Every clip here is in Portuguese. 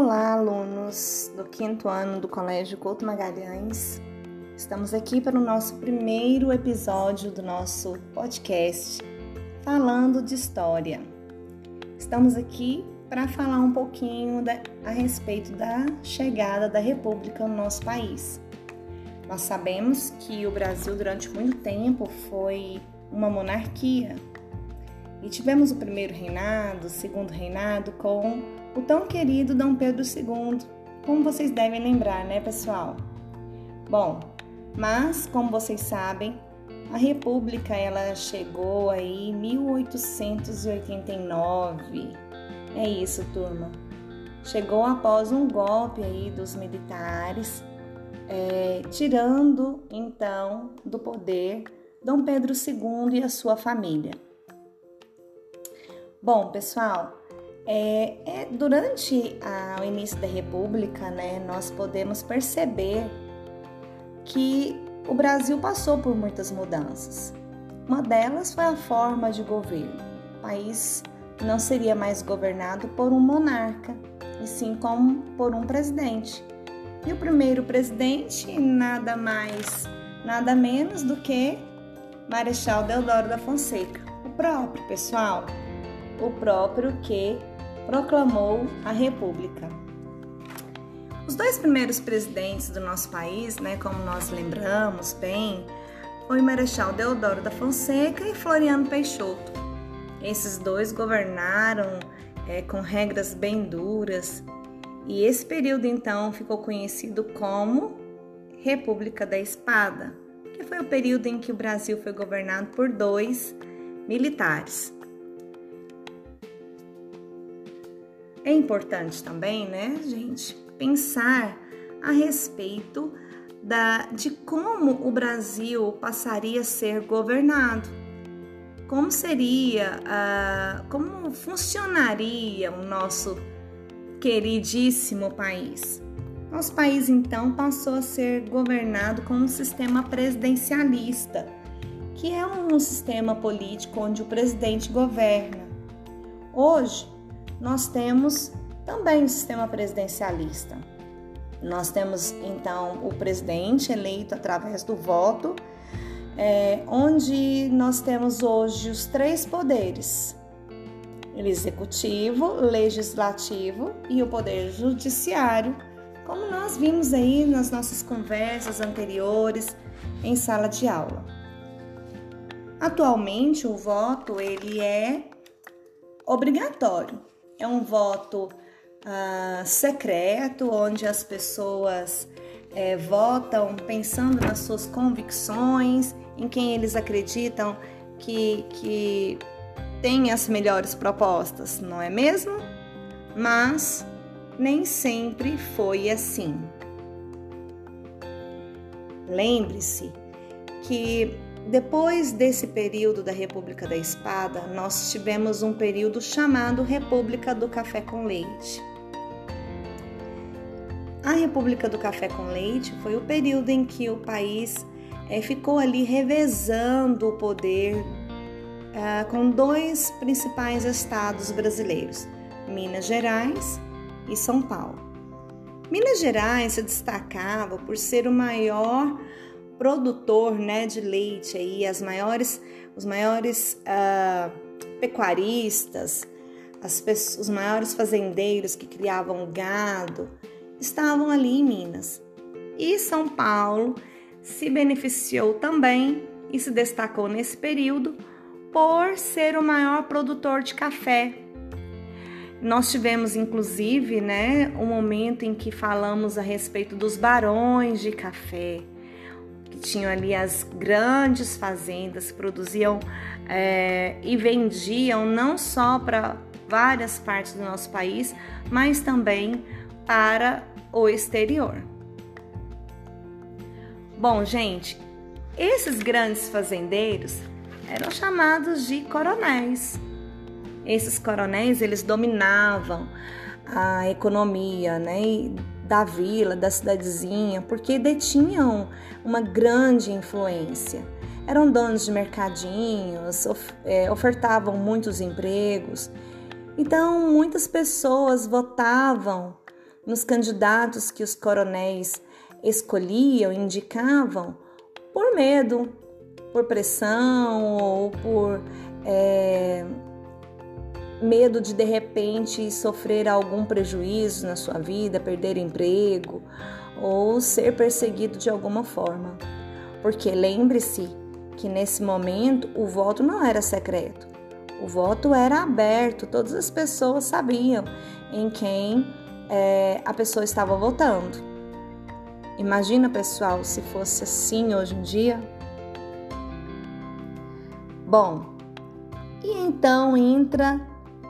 Olá, alunos do quinto ano do Colégio Couto Magalhães. Estamos aqui para o nosso primeiro episódio do nosso podcast falando de história. Estamos aqui para falar um pouquinho da, a respeito da chegada da República no nosso país. Nós sabemos que o Brasil durante muito tempo foi uma monarquia e tivemos o primeiro reinado, o segundo reinado com o tão querido Dom Pedro II, como vocês devem lembrar, né, pessoal? Bom, mas como vocês sabem, a República ela chegou aí em 1889. É isso, turma. Chegou após um golpe aí dos militares, é, tirando então do poder Dom Pedro II e a sua família. Bom, pessoal, é, é, durante a, o início da República, né, nós podemos perceber que o Brasil passou por muitas mudanças. Uma delas foi a forma de governo. O país não seria mais governado por um monarca, e sim como por um presidente. E o primeiro presidente, nada mais, nada menos do que Marechal Deodoro da Fonseca, o próprio, pessoal, o próprio que proclamou a República. Os dois primeiros presidentes do nosso país, né, como nós lembramos bem, foi o Marechal Deodoro da Fonseca e Floriano Peixoto. Esses dois governaram é, com regras bem duras e esse período então ficou conhecido como República da Espada, que foi o período em que o Brasil foi governado por dois militares. É importante também, né, gente, pensar a respeito da, de como o Brasil passaria a ser governado. Como seria, uh, como funcionaria o nosso queridíssimo país? Nosso país então passou a ser governado com um sistema presidencialista, que é um sistema político onde o presidente governa. Hoje, nós temos também o sistema presidencialista. Nós temos então o presidente eleito através do voto, é, onde nós temos hoje os três poderes: executivo, legislativo e o poder judiciário, como nós vimos aí nas nossas conversas anteriores em sala de aula. Atualmente o voto ele é obrigatório é um voto uh, secreto, onde as pessoas é, votam pensando nas suas convicções, em quem eles acreditam que, que tem as melhores propostas, não é mesmo? Mas nem sempre foi assim. Lembre-se que depois desse período da República da Espada, nós tivemos um período chamado República do Café com Leite. A República do Café com Leite foi o período em que o país é, ficou ali revezando o poder é, com dois principais estados brasileiros, Minas Gerais e São Paulo. Minas Gerais se destacava por ser o maior produtor né, de leite aí, as maiores, os maiores uh, pecuaristas, as, os maiores fazendeiros que criavam gado, estavam ali em Minas. E São Paulo se beneficiou também e se destacou nesse período por ser o maior produtor de café. Nós tivemos inclusive, né, um momento em que falamos a respeito dos barões de café tinham ali as grandes fazendas, produziam é, e vendiam não só para várias partes do nosso país, mas também para o exterior. Bom, gente, esses grandes fazendeiros eram chamados de coronéis. Esses coronéis eles dominavam a economia, né? Da vila, da cidadezinha, porque detinham uma grande influência. Eram donos de mercadinhos, é, ofertavam muitos empregos. Então, muitas pessoas votavam nos candidatos que os coronéis escolhiam, indicavam, por medo, por pressão ou por é, medo de de repente sofrer algum prejuízo na sua vida, perder emprego ou ser perseguido de alguma forma. Porque lembre-se que nesse momento o voto não era secreto, o voto era aberto, todas as pessoas sabiam em quem é, a pessoa estava votando. Imagina, pessoal, se fosse assim hoje em dia. Bom, e então entra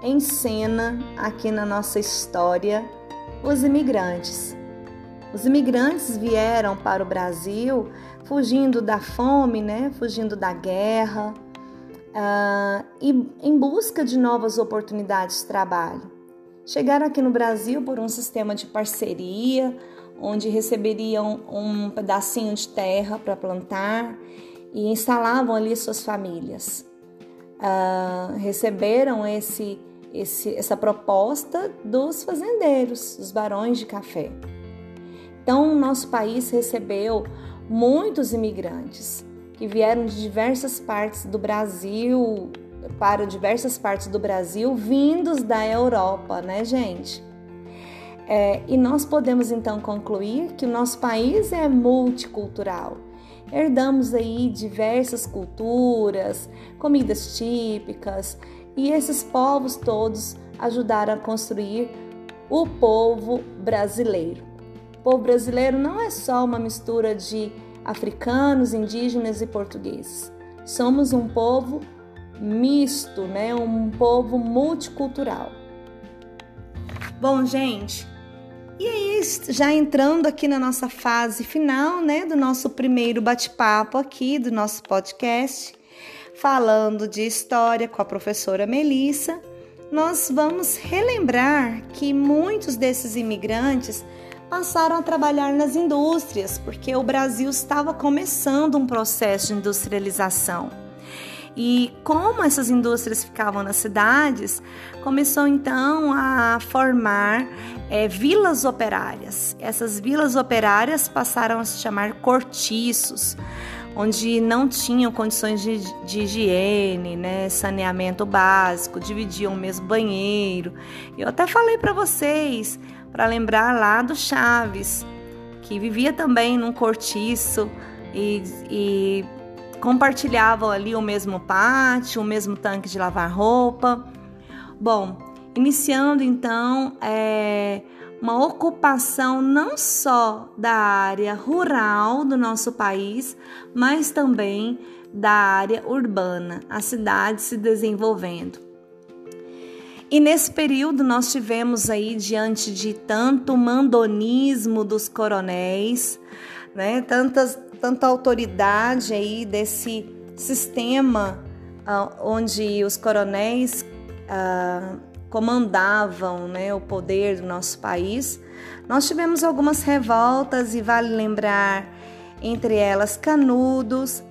em cena aqui na nossa história os imigrantes. Os imigrantes vieram para o Brasil fugindo da fome, né? fugindo da guerra uh, e em busca de novas oportunidades de trabalho. Chegaram aqui no Brasil por um sistema de parceria, onde receberiam um pedacinho de terra para plantar e instalavam ali suas famílias. Uh, receberam esse, esse, essa proposta dos fazendeiros, dos barões de café. Então, nosso país recebeu muitos imigrantes que vieram de diversas partes do Brasil, para diversas partes do Brasil, vindos da Europa, né, gente? É, e nós podemos então concluir que o nosso país é multicultural. Herdamos aí diversas culturas, comidas típicas, e esses povos todos ajudaram a construir o povo brasileiro. O povo brasileiro não é só uma mistura de africanos, indígenas e portugueses. Somos um povo misto, né? Um povo multicultural. Bom, gente, e aí já entrando aqui na nossa fase final, né, do nosso primeiro bate-papo aqui do nosso podcast, falando de história com a professora Melissa, nós vamos relembrar que muitos desses imigrantes passaram a trabalhar nas indústrias, porque o Brasil estava começando um processo de industrialização. E como essas indústrias ficavam nas cidades, começou então a formar é, vilas operárias. Essas vilas operárias passaram a se chamar cortiços, onde não tinham condições de, de higiene, né, saneamento básico, dividiam o mesmo banheiro. Eu até falei para vocês para lembrar lá do Chaves, que vivia também num cortiço e, e compartilhavam ali o mesmo pátio, o mesmo tanque de lavar roupa. Bom, iniciando então é, uma ocupação não só da área rural do nosso país, mas também da área urbana, a cidade se desenvolvendo. E nesse período nós tivemos aí diante de tanto mandonismo dos coronéis, né, tantas, tanta autoridade aí desse sistema uh, onde os coronéis uh, comandavam né, o poder do nosso país, nós tivemos algumas revoltas e vale lembrar entre elas Canudos,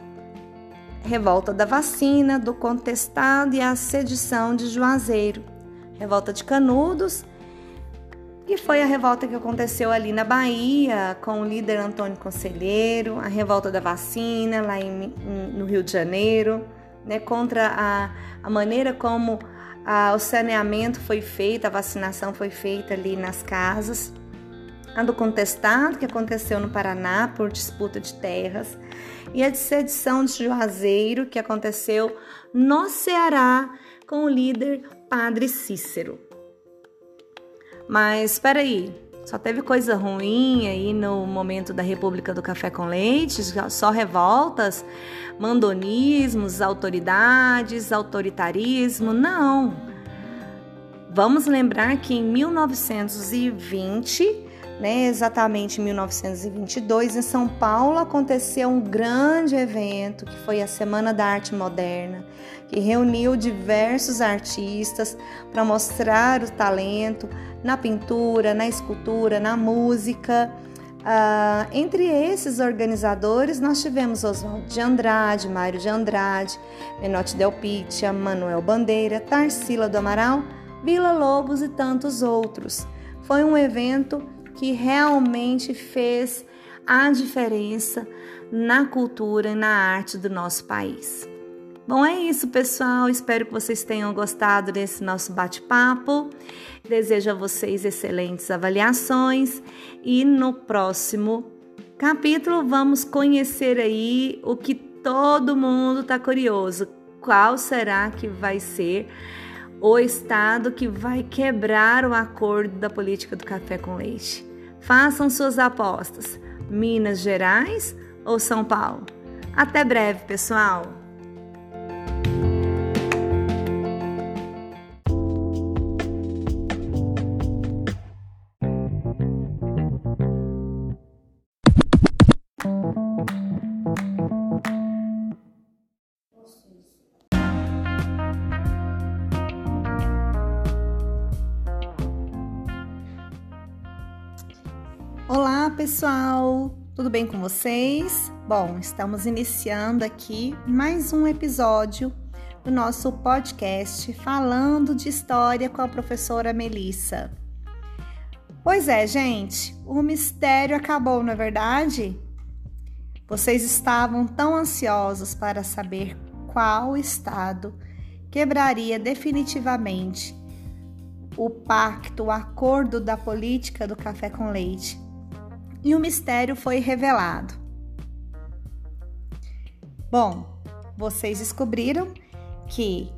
revolta da vacina, do contestado e a sedição de Juazeiro. Revolta de Canudos, e foi a revolta que aconteceu ali na Bahia com o líder Antônio Conselheiro, a revolta da vacina lá em, no Rio de Janeiro, né, contra a, a maneira como a, o saneamento foi feito, a vacinação foi feita ali nas casas. A do contestado, que aconteceu no Paraná por disputa de terras, e a sedição de Juazeiro, que aconteceu no Ceará com o líder Padre Cícero. Mas espera aí, só teve coisa ruim aí no momento da República do Café com Leite, só revoltas, mandonismos, autoridades, autoritarismo? Não. Vamos lembrar que em 1920 né, exatamente em 1922, em São Paulo, aconteceu um grande evento que foi a Semana da Arte Moderna, que reuniu diversos artistas para mostrar o talento na pintura, na escultura, na música. Uh, entre esses organizadores, nós tivemos Oswaldo de Andrade, Mário de Andrade, Menotti Del Pitia, Manuel Bandeira, Tarsila do Amaral, Vila Lobos e tantos outros. foi um evento que realmente fez a diferença na cultura e na arte do nosso país. Bom, é isso, pessoal. Espero que vocês tenham gostado desse nosso bate-papo. Desejo a vocês excelentes avaliações e no próximo capítulo vamos conhecer aí o que todo mundo está curioso. Qual será que vai ser o estado que vai quebrar o acordo da política do café com leite? Façam suas apostas. Minas Gerais ou São Paulo? Até breve, pessoal! Pessoal! Tudo bem com vocês? Bom, estamos iniciando aqui mais um episódio do nosso podcast falando de história com a professora Melissa. Pois é, gente, o mistério acabou, não é verdade? Vocês estavam tão ansiosos para saber qual estado quebraria definitivamente o pacto, o acordo da política do café com leite e o mistério foi revelado. Bom, vocês descobriram que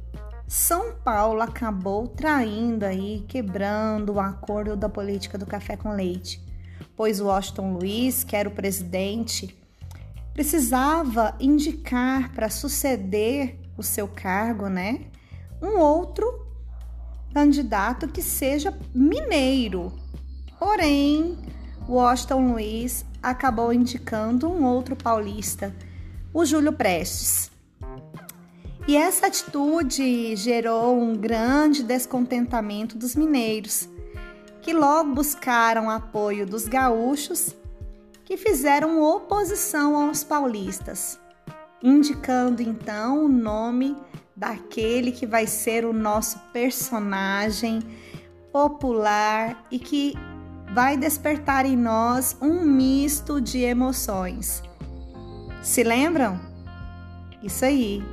São Paulo acabou traindo aí, quebrando o acordo da política do café com leite, pois Washington Luiz, que era o presidente, precisava indicar para suceder o seu cargo, né, um outro candidato que seja mineiro. Porém, Washington Luiz acabou indicando um outro paulista, o Júlio Prestes. E essa atitude gerou um grande descontentamento dos mineiros, que logo buscaram apoio dos gaúchos, que fizeram oposição aos paulistas, indicando então o nome daquele que vai ser o nosso personagem popular e que vai despertar em nós um misto de emoções. Se lembram? Isso aí,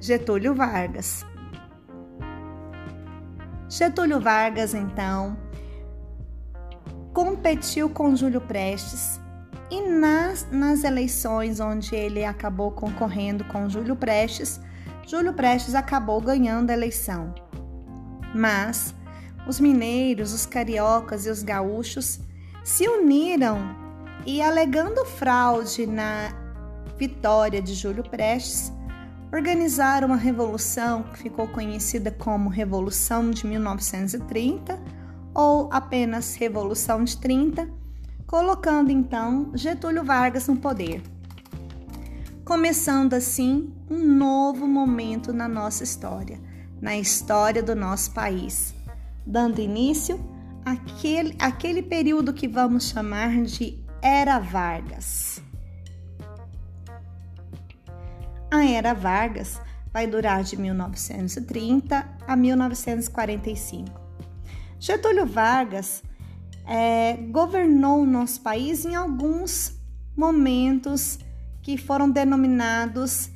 Getúlio Vargas. Getúlio Vargas, então, competiu com Júlio Prestes e nas, nas eleições onde ele acabou concorrendo com Júlio Prestes, Júlio Prestes acabou ganhando a eleição. Mas os mineiros, os cariocas e os gaúchos se uniram e, alegando fraude na vitória de Júlio Prestes, organizaram uma revolução que ficou conhecida como Revolução de 1930 ou apenas Revolução de 30, colocando então Getúlio Vargas no poder. Começando assim um novo momento na nossa história, na história do nosso país dando início àquele, àquele período que vamos chamar de Era Vargas. A Era Vargas vai durar de 1930 a 1945. Getúlio Vargas é, governou o nosso país em alguns momentos que foram denominados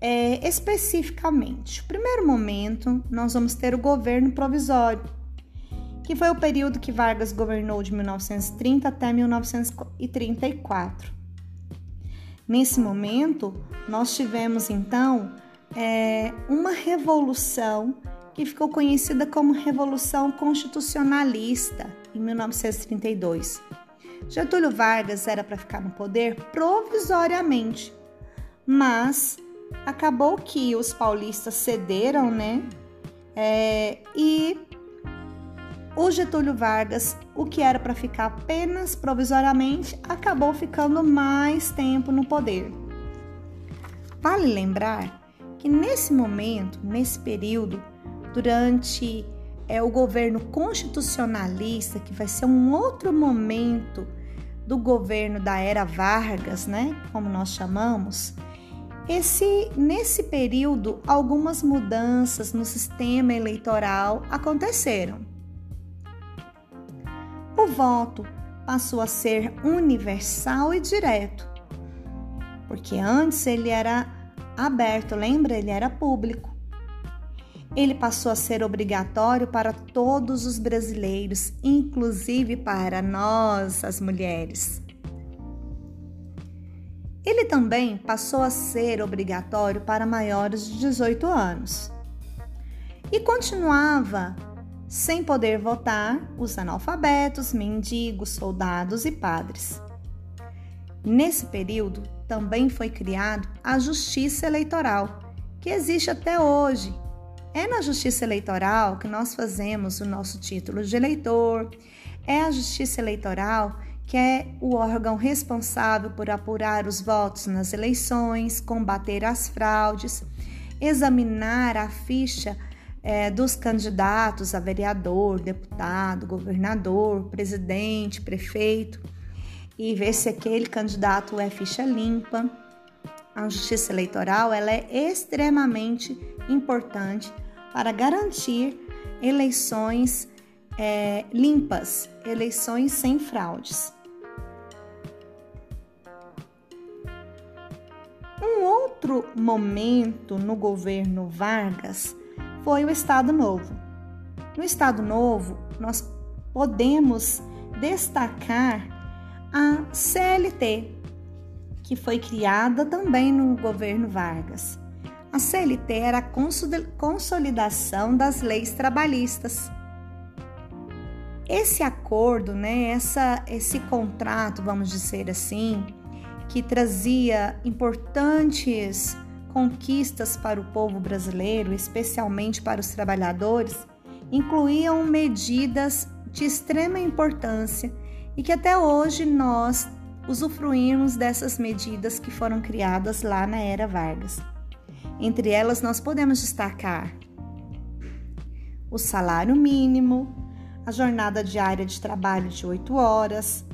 é, especificamente. O primeiro momento, nós vamos ter o governo provisório, que foi o período que Vargas governou de 1930 até 1934. Nesse momento, nós tivemos então é, uma revolução que ficou conhecida como Revolução Constitucionalista, em 1932. Getúlio Vargas era para ficar no poder provisoriamente, mas acabou que os paulistas cederam, né? É, e o Getúlio Vargas, o que era para ficar apenas provisoriamente, acabou ficando mais tempo no poder. Vale lembrar que nesse momento, nesse período, durante é, o governo constitucionalista, que vai ser um outro momento do governo da era Vargas, né, como nós chamamos, esse nesse período algumas mudanças no sistema eleitoral aconteceram. O voto passou a ser universal e direto, porque antes ele era aberto, lembra? Ele era público. Ele passou a ser obrigatório para todos os brasileiros, inclusive para nós, as mulheres. Ele também passou a ser obrigatório para maiores de 18 anos. E continuava sem poder votar os analfabetos, mendigos, soldados e padres. Nesse período, também foi criado a Justiça Eleitoral, que existe até hoje. É na Justiça Eleitoral que nós fazemos o nosso título de eleitor. É a Justiça Eleitoral que é o órgão responsável por apurar os votos nas eleições, combater as fraudes, examinar a ficha é, dos candidatos a vereador, deputado, governador, presidente, prefeito e ver se aquele candidato é ficha limpa. A justiça eleitoral ela é extremamente importante para garantir eleições é, limpas, eleições sem fraudes. Um outro momento no governo Vargas foi o Estado Novo. No Estado Novo, nós podemos destacar a CLT, que foi criada também no governo Vargas. A CLT era a consolidação das leis trabalhistas. Esse acordo, né, essa, esse contrato, vamos dizer assim, que trazia importantes conquistas para o povo brasileiro, especialmente para os trabalhadores, incluíam medidas de extrema importância e que até hoje nós usufruímos dessas medidas que foram criadas lá na era Vargas. Entre elas, nós podemos destacar o salário mínimo, a jornada diária de trabalho de 8 horas,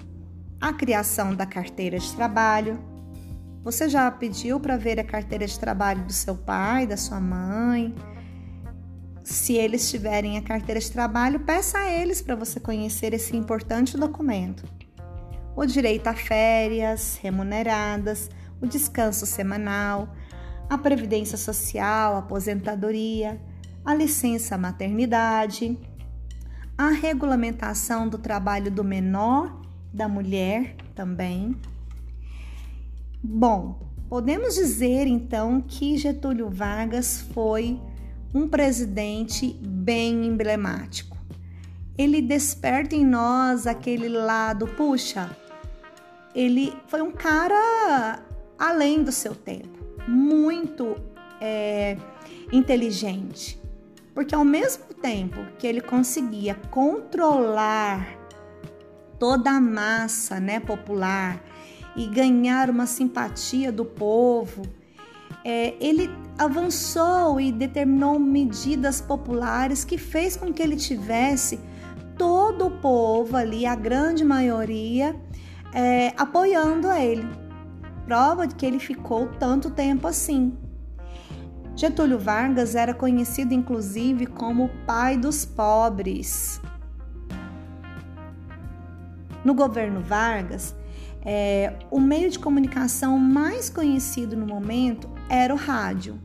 a criação da carteira de trabalho, você já pediu para ver a carteira de trabalho do seu pai, da sua mãe? Se eles tiverem a carteira de trabalho, peça a eles para você conhecer esse importante documento. O direito a férias remuneradas, o descanso semanal, a previdência social, a aposentadoria, a licença maternidade, a regulamentação do trabalho do menor, da mulher também, Bom, podemos dizer então que Getúlio Vargas foi um presidente bem emblemático. Ele desperta em nós aquele lado, puxa, ele foi um cara além do seu tempo, muito é, inteligente, porque ao mesmo tempo que ele conseguia controlar toda a massa né, popular, e ganhar uma simpatia do povo, é, ele avançou e determinou medidas populares que fez com que ele tivesse todo o povo ali, a grande maioria, é, apoiando a ele. Prova de que ele ficou tanto tempo assim. Getúlio Vargas era conhecido inclusive como o pai dos pobres. No governo Vargas, é, o meio de comunicação mais conhecido no momento era o rádio.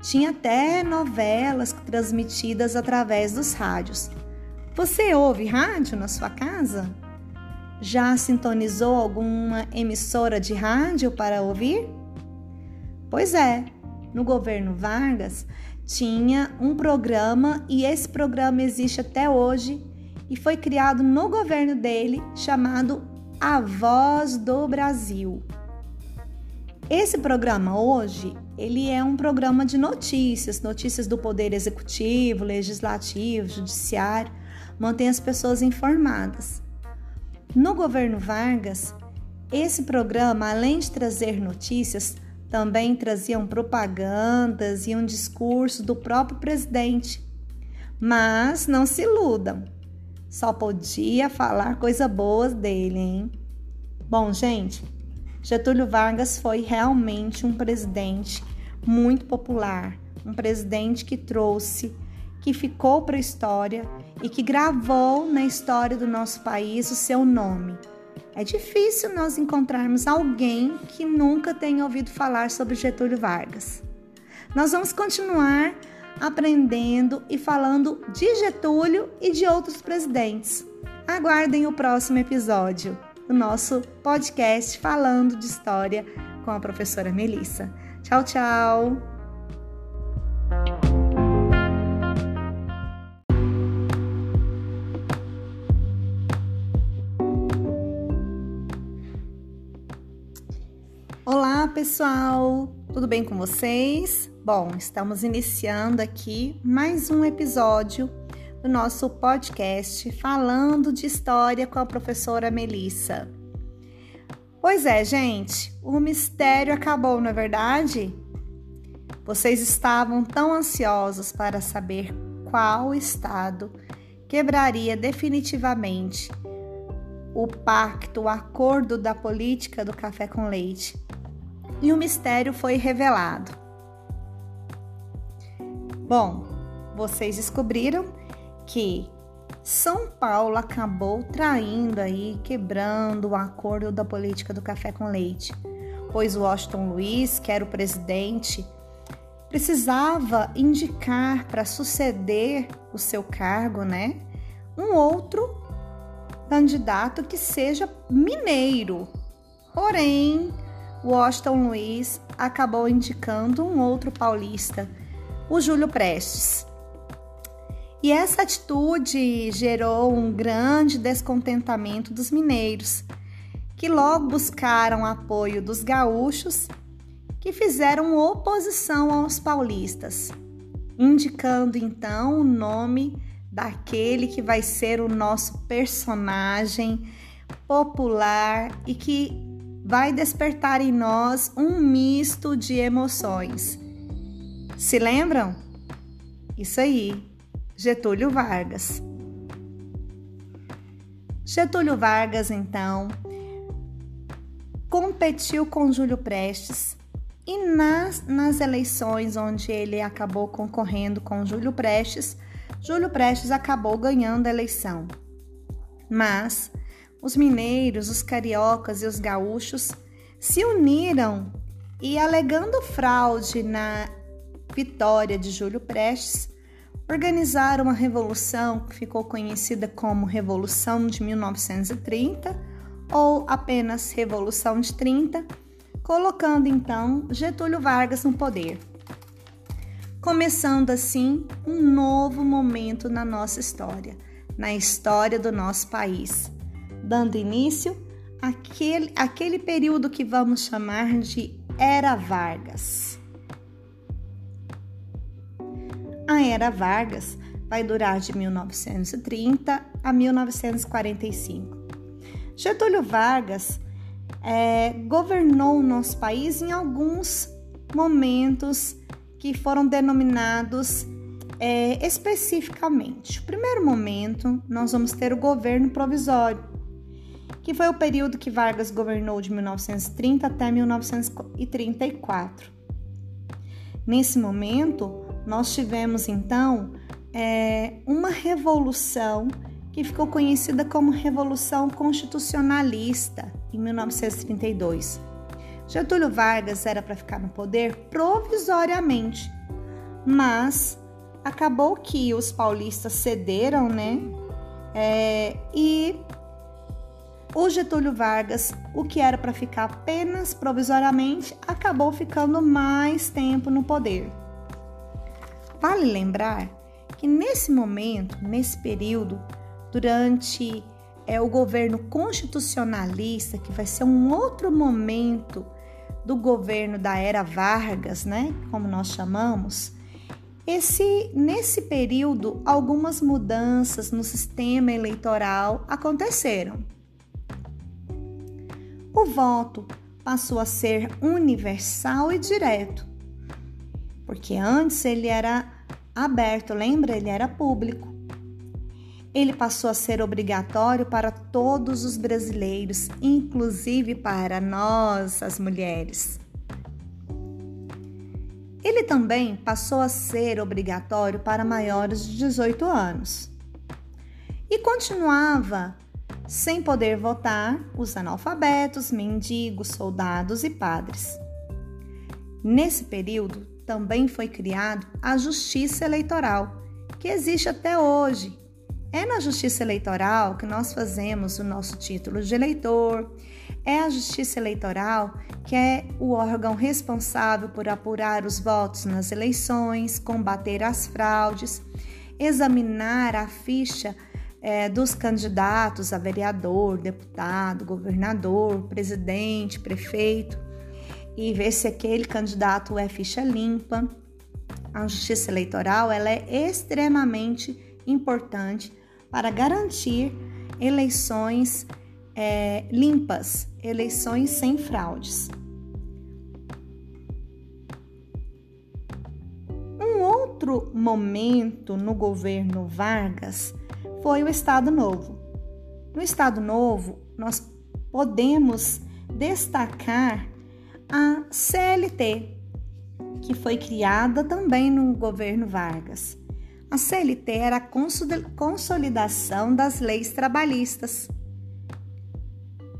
Tinha até novelas transmitidas através dos rádios. Você ouve rádio na sua casa? Já sintonizou alguma emissora de rádio para ouvir? Pois é, no governo Vargas tinha um programa e esse programa existe até hoje e foi criado no governo dele chamado a Voz do Brasil. Esse programa hoje, ele é um programa de notícias, notícias do poder executivo, legislativo, judiciário, mantém as pessoas informadas. No governo Vargas, esse programa, além de trazer notícias, também traziam propagandas e um discurso do próprio presidente. Mas não se iludam, só podia falar coisa boas dele, hein? Bom, gente, Getúlio Vargas foi realmente um presidente muito popular, um presidente que trouxe que ficou para a história e que gravou na história do nosso país o seu nome. É difícil nós encontrarmos alguém que nunca tenha ouvido falar sobre Getúlio Vargas. Nós vamos continuar aprendendo e falando de Getúlio e de outros presidentes. Aguardem o próximo episódio do nosso podcast falando de história com a professora Melissa. Tchau, tchau! Olá, pessoal! Tudo bem com vocês? Bom, estamos iniciando aqui mais um episódio do nosso podcast falando de história com a professora Melissa. Pois é, gente, o mistério acabou, não é verdade? Vocês estavam tão ansiosos para saber qual estado quebraria definitivamente o pacto, o acordo da política do café com leite. E o mistério foi revelado. Bom, vocês descobriram que são Paulo acabou traindo aí, quebrando o acordo da política do café com leite, pois Washington Luiz, que era o presidente, precisava indicar para suceder o seu cargo, né, um outro candidato que seja mineiro. Porém, Washington Luiz acabou indicando um outro paulista, o Júlio Prestes. E essa atitude gerou um grande descontentamento dos mineiros, que logo buscaram apoio dos gaúchos, que fizeram oposição aos paulistas, indicando então o nome daquele que vai ser o nosso personagem popular e que vai despertar em nós um misto de emoções. Se lembram? Isso aí, Getúlio Vargas. Getúlio Vargas, então, competiu com Júlio Prestes e nas, nas eleições onde ele acabou concorrendo com Júlio Prestes, Júlio Prestes acabou ganhando a eleição. Mas os mineiros, os cariocas e os gaúchos se uniram e, alegando fraude na vitória de Júlio Prestes, organizaram uma revolução que ficou conhecida como Revolução de 1930 ou apenas Revolução de 30, colocando então Getúlio Vargas no poder. Começando assim um novo momento na nossa história, na história do nosso país, dando início àquele, àquele período que vamos chamar de Era Vargas. A Era Vargas vai durar de 1930 a 1945. Getúlio Vargas é, governou o nosso país em alguns momentos que foram denominados é, especificamente. O primeiro momento, nós vamos ter o governo provisório, que foi o período que Vargas governou de 1930 até 1934. Nesse momento, nós tivemos então é, uma revolução que ficou conhecida como Revolução Constitucionalista em 1932. Getúlio Vargas era para ficar no poder provisoriamente, mas acabou que os paulistas cederam, né? É, e o Getúlio Vargas, o que era para ficar apenas provisoriamente, acabou ficando mais tempo no poder. Vale lembrar que nesse momento, nesse período, durante é, o governo constitucionalista, que vai ser um outro momento do governo da era Vargas, né, como nós chamamos, esse nesse período algumas mudanças no sistema eleitoral aconteceram. O voto passou a ser universal e direto porque antes ele era aberto, lembra? Ele era público. Ele passou a ser obrigatório para todos os brasileiros, inclusive para nós, as mulheres. Ele também passou a ser obrigatório para maiores de 18 anos. E continuava sem poder votar os analfabetos, mendigos, soldados e padres. Nesse período, também foi criado a Justiça Eleitoral, que existe até hoje. É na Justiça Eleitoral que nós fazemos o nosso título de eleitor, é a Justiça Eleitoral que é o órgão responsável por apurar os votos nas eleições, combater as fraudes, examinar a ficha é, dos candidatos a vereador, deputado, governador, presidente, prefeito e ver se aquele candidato é ficha limpa. A justiça eleitoral ela é extremamente importante para garantir eleições é, limpas, eleições sem fraudes. Um outro momento no governo Vargas foi o Estado Novo. No Estado Novo, nós podemos destacar a CLT, que foi criada também no governo Vargas. A CLT era a consolidação das leis trabalhistas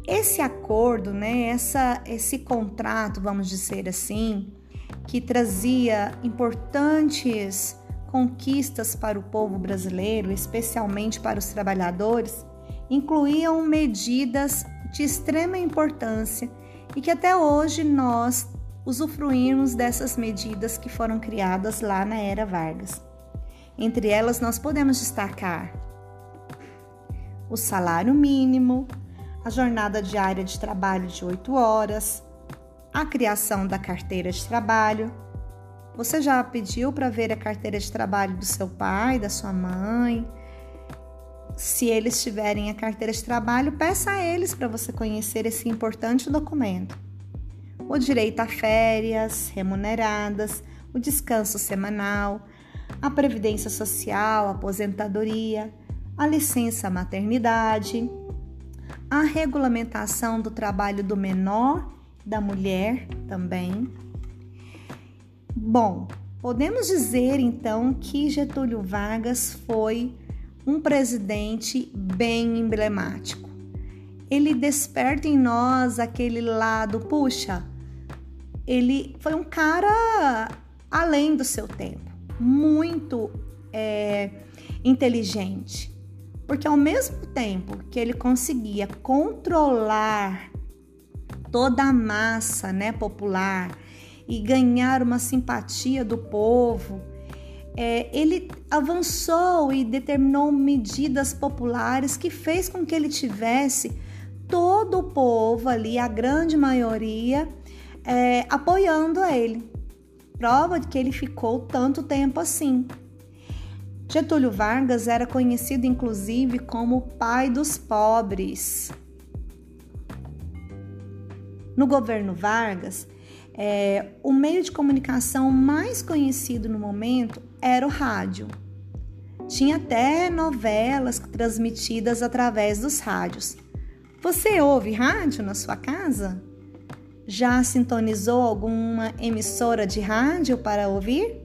esse acordo, né, essa, esse contrato, vamos dizer assim, que trazia importantes conquistas para o povo brasileiro, especialmente para os trabalhadores, incluíam medidas de extrema importância e que até hoje nós usufruímos dessas medidas que foram criadas lá na era Vargas. Entre elas, nós podemos destacar o salário mínimo, a jornada diária de trabalho de 8 horas, a criação da carteira de trabalho. Você já pediu para ver a carteira de trabalho do seu pai, da sua mãe? Se eles tiverem a carteira de trabalho, peça a eles para você conhecer esse importante documento. O direito a férias remuneradas, o descanso semanal, a previdência social, a aposentadoria, a licença maternidade, a regulamentação do trabalho do menor, da mulher também. Bom, podemos dizer então que Getúlio Vargas foi um presidente bem emblemático. Ele desperta em nós aquele lado, puxa, ele foi um cara além do seu tempo, muito é, inteligente porque ao mesmo tempo que ele conseguia controlar toda a massa né, popular e ganhar uma simpatia do povo, é, ele avançou e determinou medidas populares que fez com que ele tivesse todo o povo ali, a grande maioria, é, apoiando ele. Prova de que ele ficou tanto tempo assim. Getúlio Vargas era conhecido inclusive como o pai dos pobres. No governo Vargas, é, o meio de comunicação mais conhecido no momento era o rádio. Tinha até novelas transmitidas através dos rádios. Você ouve rádio na sua casa? Já sintonizou alguma emissora de rádio para ouvir?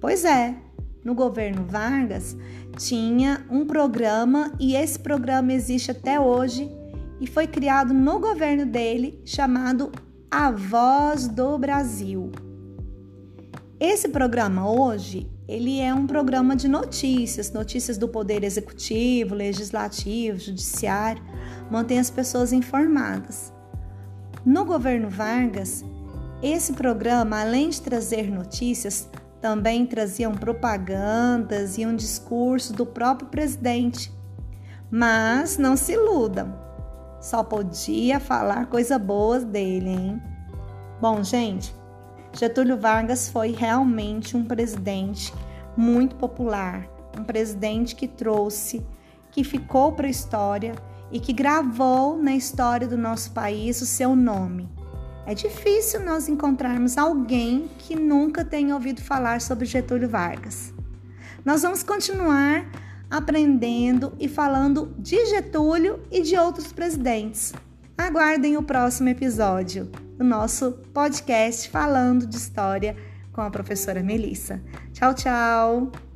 Pois é, no governo Vargas, tinha um programa e esse programa existe até hoje e foi criado no governo dele chamado A Voz do Brasil. Esse programa hoje, ele é um programa de notícias, notícias do poder executivo, legislativo, judiciário, mantém as pessoas informadas. No governo Vargas, esse programa, além de trazer notícias, também traziam propagandas e um discurso do próprio presidente. Mas não se iludam, só podia falar coisa boa dele, hein? Bom, gente, Getúlio Vargas foi realmente um presidente muito popular, um presidente que trouxe, que ficou para a história e que gravou na história do nosso país o seu nome. É difícil nós encontrarmos alguém que nunca tenha ouvido falar sobre Getúlio Vargas. Nós vamos continuar aprendendo e falando de Getúlio e de outros presidentes. Aguardem o próximo episódio do nosso podcast falando de história com a professora Melissa. Tchau, tchau!